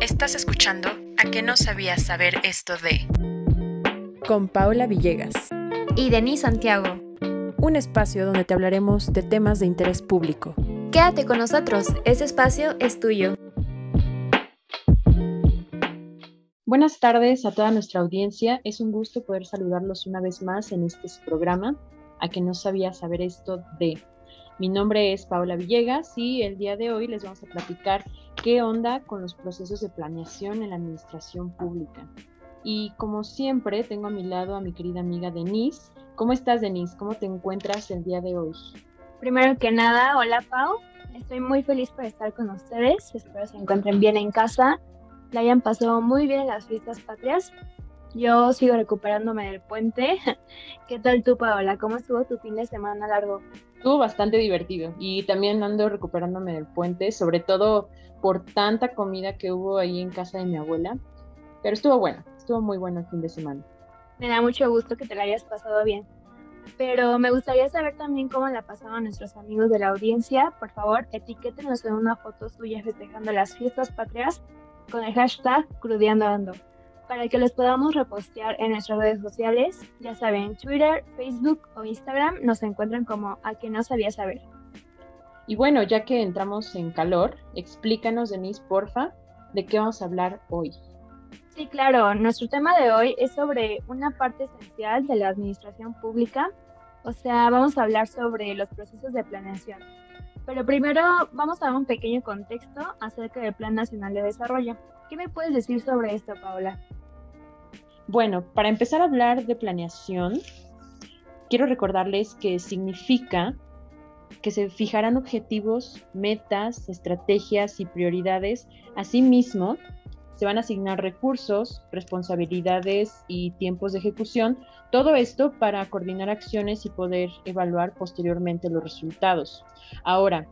Estás escuchando A que no sabías saber esto de con Paula Villegas y Denis Santiago. Un espacio donde te hablaremos de temas de interés público. Quédate con nosotros, este espacio es tuyo. Buenas tardes a toda nuestra audiencia. Es un gusto poder saludarlos una vez más en este programa, a que no sabía saber esto de. Mi nombre es Paula Villegas y el día de hoy les vamos a platicar qué onda con los procesos de planeación en la administración pública. Y como siempre, tengo a mi lado a mi querida amiga Denise. ¿Cómo estás, Denise? ¿Cómo te encuentras el día de hoy? Primero que nada, hola Pau. Estoy muy feliz por estar con ustedes. Espero se encuentren bien en casa la hayan pasado muy bien en las fiestas patrias. Yo sigo recuperándome del puente. ¿Qué tal tú, Paola? ¿Cómo estuvo tu fin de semana largo? Estuvo bastante divertido y también ando recuperándome del puente, sobre todo por tanta comida que hubo ahí en casa de mi abuela. Pero estuvo bueno, estuvo muy bueno el fin de semana. Me da mucho gusto que te la hayas pasado bien. Pero me gustaría saber también cómo la pasaron nuestros amigos de la audiencia. Por favor, etiquétenos en una foto suya festejando las fiestas patrias con el hashtag Crudeando para que los podamos repostear en nuestras redes sociales. Ya saben, Twitter, Facebook o Instagram nos encuentran como a que no sabía saber. Y bueno, ya que entramos en calor, explícanos, Denise, porfa, de qué vamos a hablar hoy. Sí, claro, nuestro tema de hoy es sobre una parte esencial de la administración pública, o sea, vamos a hablar sobre los procesos de planeación. Pero primero vamos a dar un pequeño contexto acerca del Plan Nacional de Desarrollo. ¿Qué me puedes decir sobre esto, Paola? Bueno, para empezar a hablar de planeación, quiero recordarles que significa que se fijarán objetivos, metas, estrategias y prioridades. Asimismo, se van a asignar recursos, responsabilidades y tiempos de ejecución, todo esto para coordinar acciones y poder evaluar posteriormente los resultados. Ahora,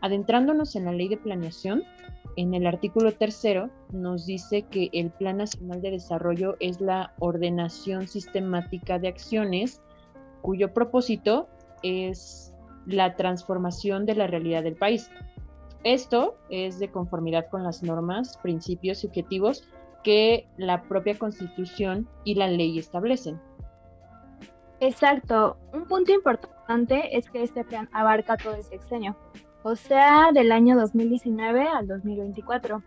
adentrándonos en la ley de planeación, en el artículo tercero nos dice que el Plan Nacional de Desarrollo es la ordenación sistemática de acciones cuyo propósito es la transformación de la realidad del país. Esto es de conformidad con las normas, principios y objetivos que la propia Constitución y la ley establecen. Exacto. Un punto importante es que este plan abarca todo el sexenio, o sea, del año 2019 al 2024.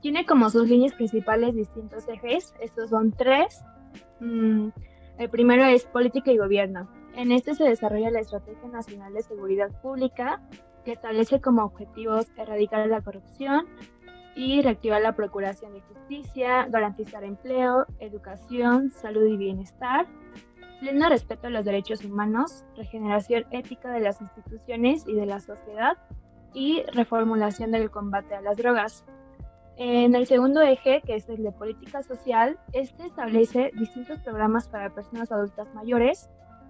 Tiene como sus líneas principales distintos ejes. Estos son tres. Mm, el primero es política y gobierno. En este se desarrolla la Estrategia Nacional de Seguridad Pública, que establece como objetivos erradicar la corrupción y reactivar la procuración de justicia, garantizar empleo, educación, salud y bienestar, pleno respeto a los derechos humanos, regeneración ética de las instituciones y de la sociedad y reformulación del combate a las drogas. En el segundo eje, que es el de política social, este establece distintos programas para personas adultas mayores,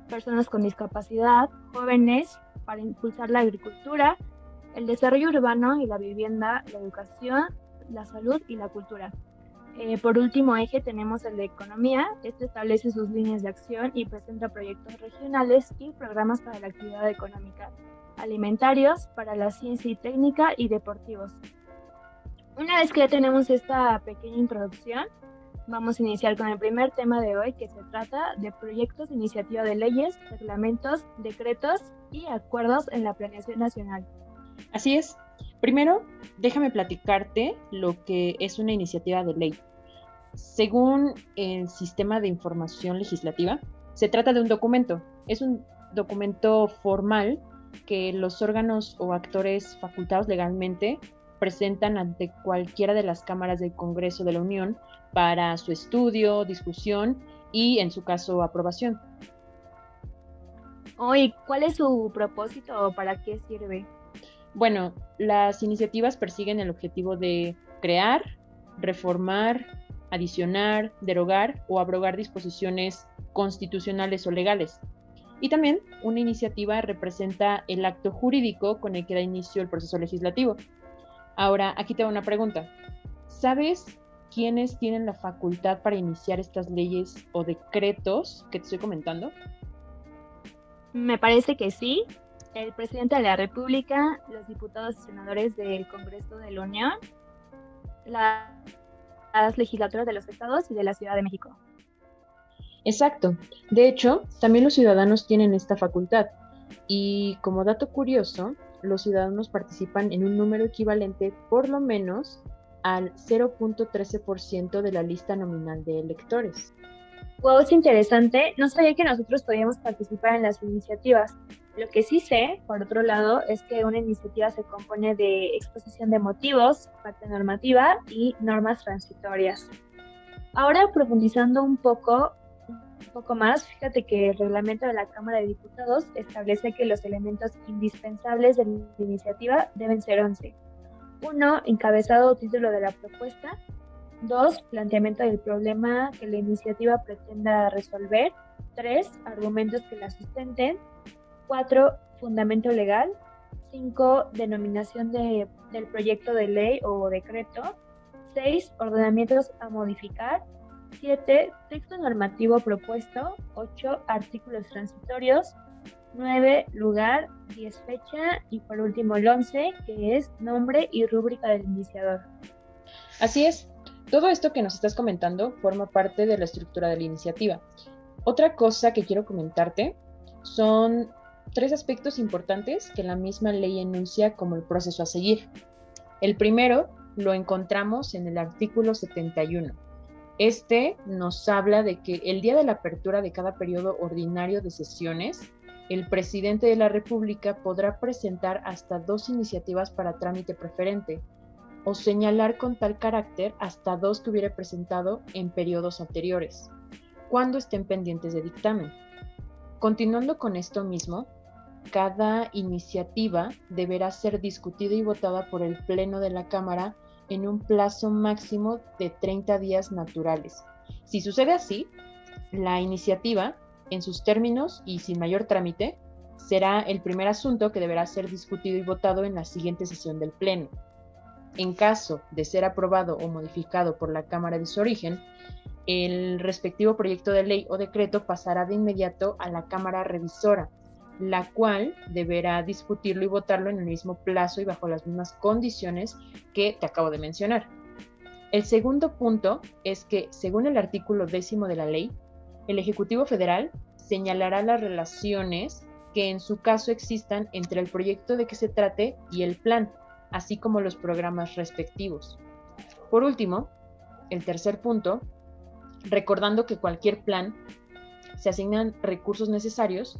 personas con discapacidad, jóvenes, para impulsar la agricultura, el desarrollo urbano y la vivienda, la educación, la salud y la cultura. Eh, por último eje tenemos el de economía. Este establece sus líneas de acción y presenta proyectos regionales y programas para la actividad económica, alimentarios, para la ciencia y técnica y deportivos. Una vez que ya tenemos esta pequeña introducción, Vamos a iniciar con el primer tema de hoy que se trata de proyectos de iniciativa de leyes, reglamentos, decretos y acuerdos en la planeación nacional. Así es. Primero, déjame platicarte lo que es una iniciativa de ley. Según el sistema de información legislativa, se trata de un documento. Es un documento formal que los órganos o actores facultados legalmente presentan ante cualquiera de las cámaras del Congreso de la Unión para su estudio, discusión y, en su caso, aprobación. ¿Y cuál es su propósito o para qué sirve? Bueno, las iniciativas persiguen el objetivo de crear, reformar, adicionar, derogar o abrogar disposiciones constitucionales o legales. Y también una iniciativa representa el acto jurídico con el que da inicio el proceso legislativo. Ahora, aquí te una pregunta. ¿Sabes quiénes tienen la facultad para iniciar estas leyes o decretos que te estoy comentando? Me parece que sí. El presidente de la República, los diputados y senadores del Congreso de la Unión, las legislaturas de los estados y de la Ciudad de México. Exacto. De hecho, también los ciudadanos tienen esta facultad. Y como dato curioso, los ciudadanos participan en un número equivalente por lo menos al 0.13% de la lista nominal de electores. Wow, es interesante. No sabía que nosotros podíamos participar en las iniciativas. Lo que sí sé, por otro lado, es que una iniciativa se compone de exposición de motivos, parte normativa y normas transitorias. Ahora, profundizando un poco, un poco más, fíjate que el reglamento de la Cámara de Diputados establece que los elementos indispensables de la iniciativa deben ser 11. Uno, encabezado o título de la propuesta. Dos, planteamiento del problema que la iniciativa pretenda resolver. Tres, argumentos que la sustenten. Cuatro, fundamento legal. Cinco, denominación de, del proyecto de ley o decreto. Seis, ordenamientos a modificar. 7. Texto normativo propuesto. 8. Artículos transitorios. 9. Lugar. 10. Fecha. Y por último el 11, que es nombre y rúbrica del iniciador. Así es. Todo esto que nos estás comentando forma parte de la estructura de la iniciativa. Otra cosa que quiero comentarte son tres aspectos importantes que la misma ley enuncia como el proceso a seguir. El primero lo encontramos en el artículo 71 este nos habla de que el día de la apertura de cada periodo ordinario de sesiones, el presidente de la República podrá presentar hasta dos iniciativas para trámite preferente o señalar con tal carácter hasta dos que hubiera presentado en periodos anteriores, cuando estén pendientes de dictamen. Continuando con esto mismo, cada iniciativa deberá ser discutida y votada por el Pleno de la Cámara en un plazo máximo de 30 días naturales. Si sucede así, la iniciativa, en sus términos y sin mayor trámite, será el primer asunto que deberá ser discutido y votado en la siguiente sesión del Pleno. En caso de ser aprobado o modificado por la Cámara de su origen, el respectivo proyecto de ley o decreto pasará de inmediato a la Cámara Revisora, la cual deberá discutirlo y votarlo en el mismo plazo y bajo las mismas condiciones que te acabo de mencionar. El segundo punto es que, según el artículo décimo de la ley, el Ejecutivo Federal señalará las relaciones que en su caso existan entre el proyecto de que se trate y el plan, así como los programas respectivos. Por último, el tercer punto, recordando que cualquier plan se asignan recursos necesarios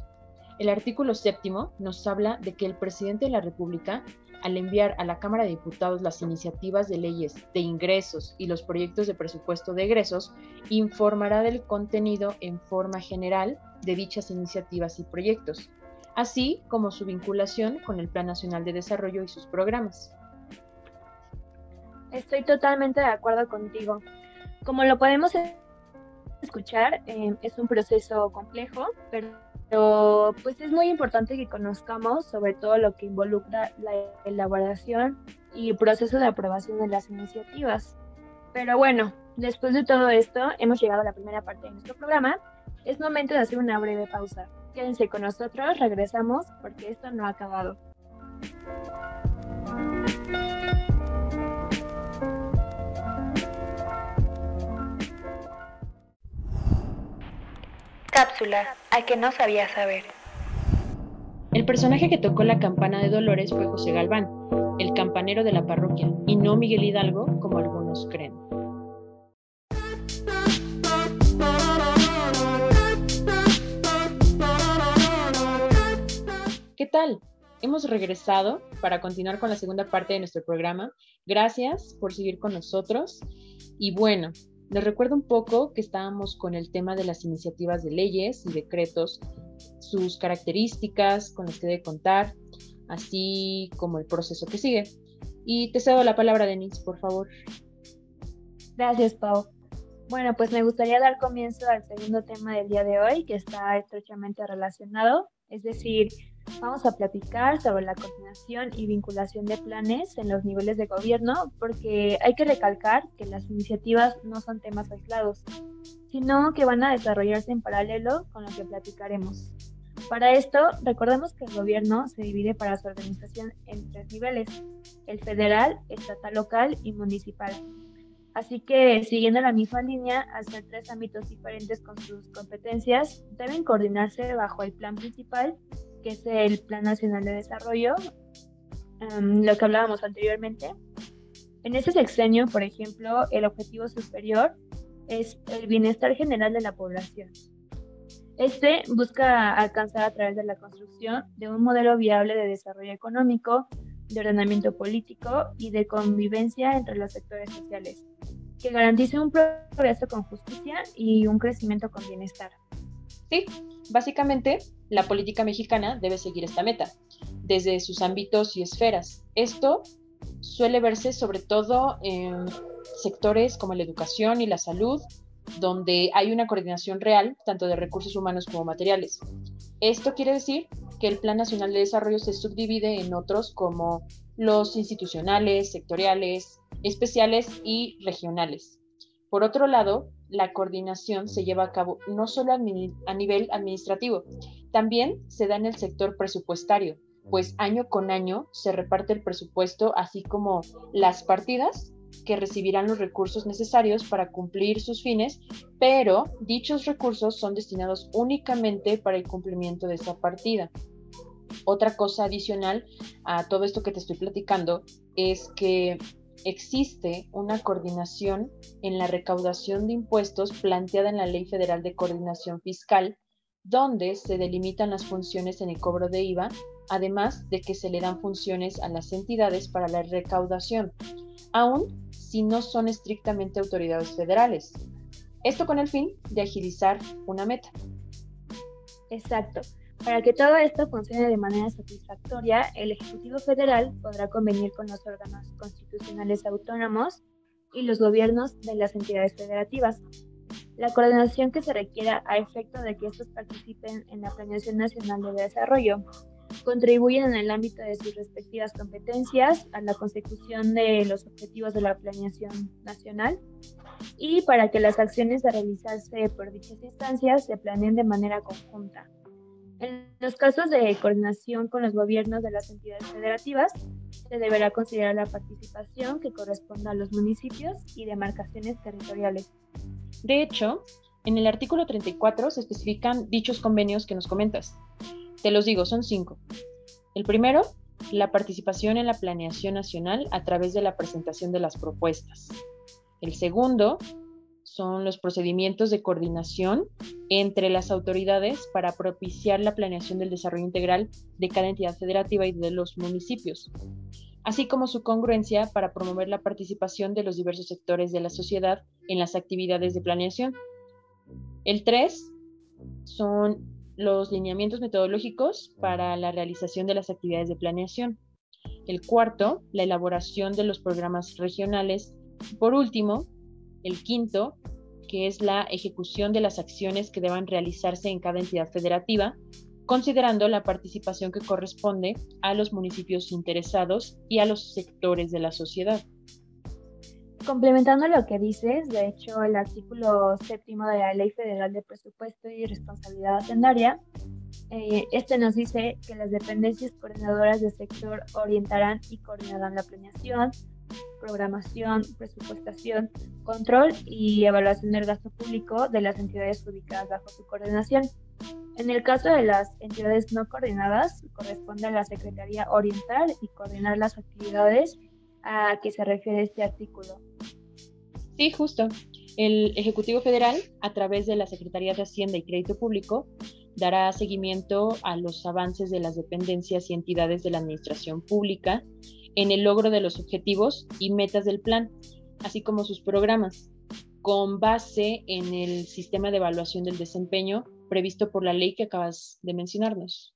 el artículo séptimo nos habla de que el presidente de la República, al enviar a la Cámara de Diputados las iniciativas de leyes de ingresos y los proyectos de presupuesto de egresos, informará del contenido en forma general de dichas iniciativas y proyectos, así como su vinculación con el Plan Nacional de Desarrollo y sus programas. Estoy totalmente de acuerdo contigo. Como lo podemos escuchar, eh, es un proceso complejo, pero pero pues es muy importante que conozcamos sobre todo lo que involucra la elaboración y proceso de aprobación de las iniciativas. Pero bueno, después de todo esto, hemos llegado a la primera parte de nuestro programa. Es momento de hacer una breve pausa. Quédense con nosotros, regresamos porque esto no ha acabado. Cápsula, a que no sabía saber. El personaje que tocó la campana de Dolores fue José Galván, el campanero de la parroquia, y no Miguel Hidalgo, como algunos creen. ¿Qué tal? Hemos regresado para continuar con la segunda parte de nuestro programa. Gracias por seguir con nosotros. Y bueno, les recuerdo un poco que estábamos con el tema de las iniciativas de leyes y decretos, sus características con las que debe contar, así como el proceso que sigue. Y te cedo la palabra, Denise, por favor. Gracias, Pau. Bueno, pues me gustaría dar comienzo al segundo tema del día de hoy, que está estrechamente relacionado, es decir, Vamos a platicar sobre la coordinación y vinculación de planes en los niveles de gobierno porque hay que recalcar que las iniciativas no son temas aislados, sino que van a desarrollarse en paralelo con lo que platicaremos. Para esto, recordemos que el gobierno se divide para su organización en tres niveles, el federal, estatal local y municipal. Así que, siguiendo la misma línea, hacer tres ámbitos diferentes con sus competencias deben coordinarse bajo el plan principal, que es el Plan Nacional de Desarrollo, em, lo que hablábamos anteriormente. En ese sexenio, por ejemplo, el objetivo superior es el bienestar general de la población. Este busca alcanzar a través de la construcción de un modelo viable de desarrollo económico, de ordenamiento político y de convivencia entre los sectores sociales, que garantice un progreso con justicia y un crecimiento con bienestar. Sí, básicamente la política mexicana debe seguir esta meta, desde sus ámbitos y esferas. Esto suele verse sobre todo en sectores como la educación y la salud, donde hay una coordinación real tanto de recursos humanos como materiales. Esto quiere decir que el Plan Nacional de Desarrollo se subdivide en otros como los institucionales, sectoriales, especiales y regionales. Por otro lado, la coordinación se lleva a cabo no solo a nivel administrativo, también se da en el sector presupuestario, pues año con año se reparte el presupuesto así como las partidas que recibirán los recursos necesarios para cumplir sus fines, pero dichos recursos son destinados únicamente para el cumplimiento de esa partida. Otra cosa adicional a todo esto que te estoy platicando es que existe una coordinación en la recaudación de impuestos planteada en la Ley Federal de Coordinación Fiscal, donde se delimitan las funciones en el cobro de IVA, además de que se le dan funciones a las entidades para la recaudación, aun si no son estrictamente autoridades federales. Esto con el fin de agilizar una meta. Exacto. Para que todo esto funcione de manera satisfactoria, el Ejecutivo Federal podrá convenir con los órganos constitucionales autónomos y los gobiernos de las entidades federativas. La coordinación que se requiera a efecto de que estos participen en la Planeación Nacional de Desarrollo contribuyen en el ámbito de sus respectivas competencias a la consecución de los objetivos de la planeación nacional y para que las acciones a realizarse por dichas instancias se planeen de manera conjunta. En los casos de coordinación con los gobiernos de las entidades federativas, se deberá considerar la participación que corresponda a los municipios y demarcaciones territoriales. De hecho, en el artículo 34 se especifican dichos convenios que nos comentas. Te los digo, son cinco. El primero, la participación en la planeación nacional a través de la presentación de las propuestas. El segundo son los procedimientos de coordinación entre las autoridades para propiciar la planeación del desarrollo integral de cada entidad federativa y de los municipios, así como su congruencia para promover la participación de los diversos sectores de la sociedad en las actividades de planeación. El tres son los lineamientos metodológicos para la realización de las actividades de planeación. El cuarto, la elaboración de los programas regionales. Por último, el quinto, que es la ejecución de las acciones que deban realizarse en cada entidad federativa, considerando la participación que corresponde a los municipios interesados y a los sectores de la sociedad. Complementando lo que dices, de hecho, el artículo séptimo de la Ley Federal de Presupuesto y Responsabilidad Hacendaria, eh, este nos dice que las dependencias coordinadoras del sector orientarán y coordinarán la planeación, programación, presupuestación, control y evaluación del gasto público de las entidades ubicadas bajo su coordinación. En el caso de las entidades no coordinadas, corresponde a la Secretaría orientar y coordinar las actividades a que se refiere este artículo. Sí, justo. El Ejecutivo Federal, a través de la Secretaría de Hacienda y Crédito Público, dará seguimiento a los avances de las dependencias y entidades de la Administración Pública en el logro de los objetivos y metas del plan, así como sus programas, con base en el sistema de evaluación del desempeño previsto por la ley que acabas de mencionarnos.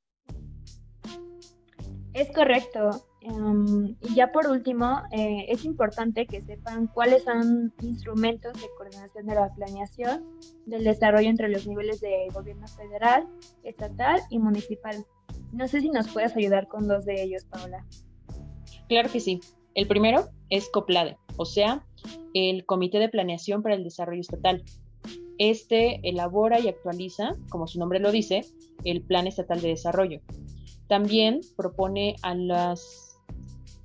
Es correcto. Em, y ya por último, eh, es importante que sepan cuáles son instrumentos de coordinación de la planeación del desarrollo entre los niveles de gobierno federal, estatal y municipal. No sé si nos puedes ayudar con dos de ellos, Paola. Claro que sí. El primero es COPLADE, o sea, el Comité de Planeación para el Desarrollo Estatal. Este elabora y actualiza, como su nombre lo dice, el Plan Estatal de Desarrollo. También propone a las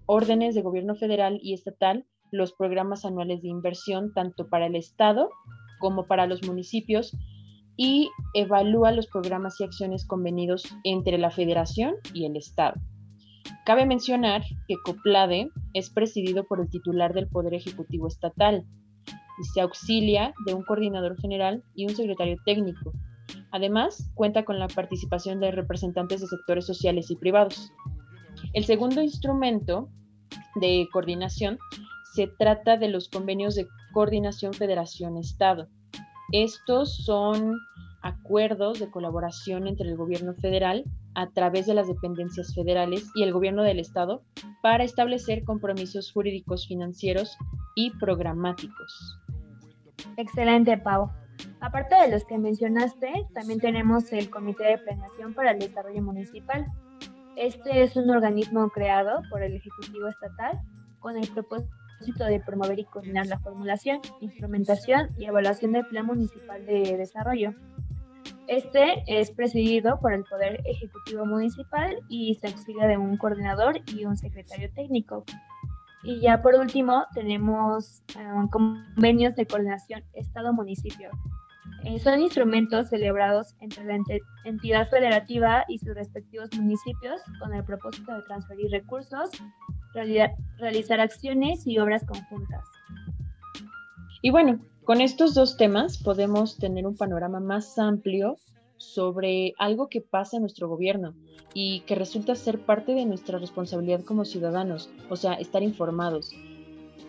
órdenes de gobierno federal y estatal los programas anuales de inversión tanto para el Estado como para los municipios y evalúa los programas y acciones convenidos entre la Federación y el Estado. Cabe mencionar que COPLADE es presidido por el titular del Poder Ejecutivo Estatal y se auxilia de un coordinador general y un secretario técnico. Además, cuenta con la participación de representantes de sectores sociales y privados. El segundo instrumento de coordinación se trata de los convenios de coordinación Federación-Estado. Estos son acuerdos de colaboración entre el gobierno federal a través de las dependencias federales y el gobierno del estado para establecer compromisos jurídicos financieros y programáticos. Excelente, Pau. Aparte de los que mencionaste, también tenemos el Comité de Planeación para el Desarrollo Municipal. Este es un organismo creado por el Ejecutivo Estatal con el propósito de promover y coordinar la formulación, instrumentación y evaluación del Plan Municipal de Desarrollo. Este es presidido por el Poder Ejecutivo Municipal y se auxilia de un coordinador y un secretario técnico. Y ya por último tenemos um, convenios de coordinación Estado-Municipio. Eh, son instrumentos celebrados entre la entidad federativa y sus respectivos municipios con el propósito de transferir recursos, realizar acciones y obras conjuntas. Y bueno, con estos dos temas podemos tener un panorama más amplio sobre algo que pasa en nuestro gobierno y que resulta ser parte de nuestra responsabilidad como ciudadanos, o sea, estar informados.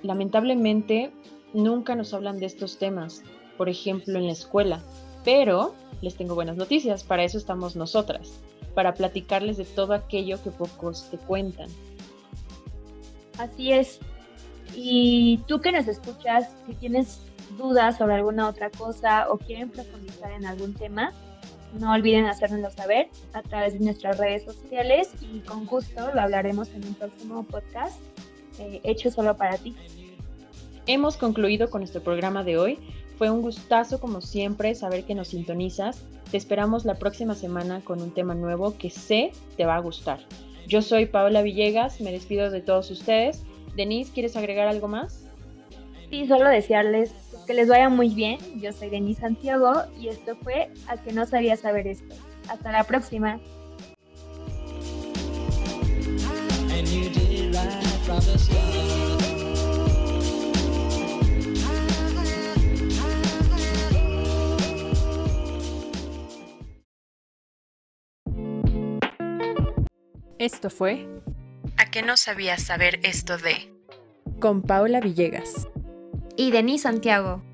Lamentablemente, nunca nos hablan de estos temas, por ejemplo, en la escuela, pero les tengo buenas noticias, para eso estamos nosotras, para platicarles de todo aquello que pocos te cuentan. Así es. Y tú que nos escuchas, si tienes dudas sobre alguna otra cosa o quieren profundizar en algún tema, no olviden hacérnoslo saber a través de nuestras redes sociales y con gusto lo hablaremos en un próximo podcast eh, hecho solo para ti. Hemos concluido con nuestro programa de hoy. Fue un gustazo como siempre saber que nos sintonizas. Te esperamos la próxima semana con un tema nuevo que sé te va a gustar. Yo soy Paola Villegas, me despido de todos ustedes. Denise, ¿quieres agregar algo más? Sí, solo desearles que les vaya muy bien. Yo soy Denise Santiago y esto fue A que no sabía saber esto. Hasta la próxima. Esto fue ¿A que no sabía saber esto de? Con Paula Villegas y Denis Santiago.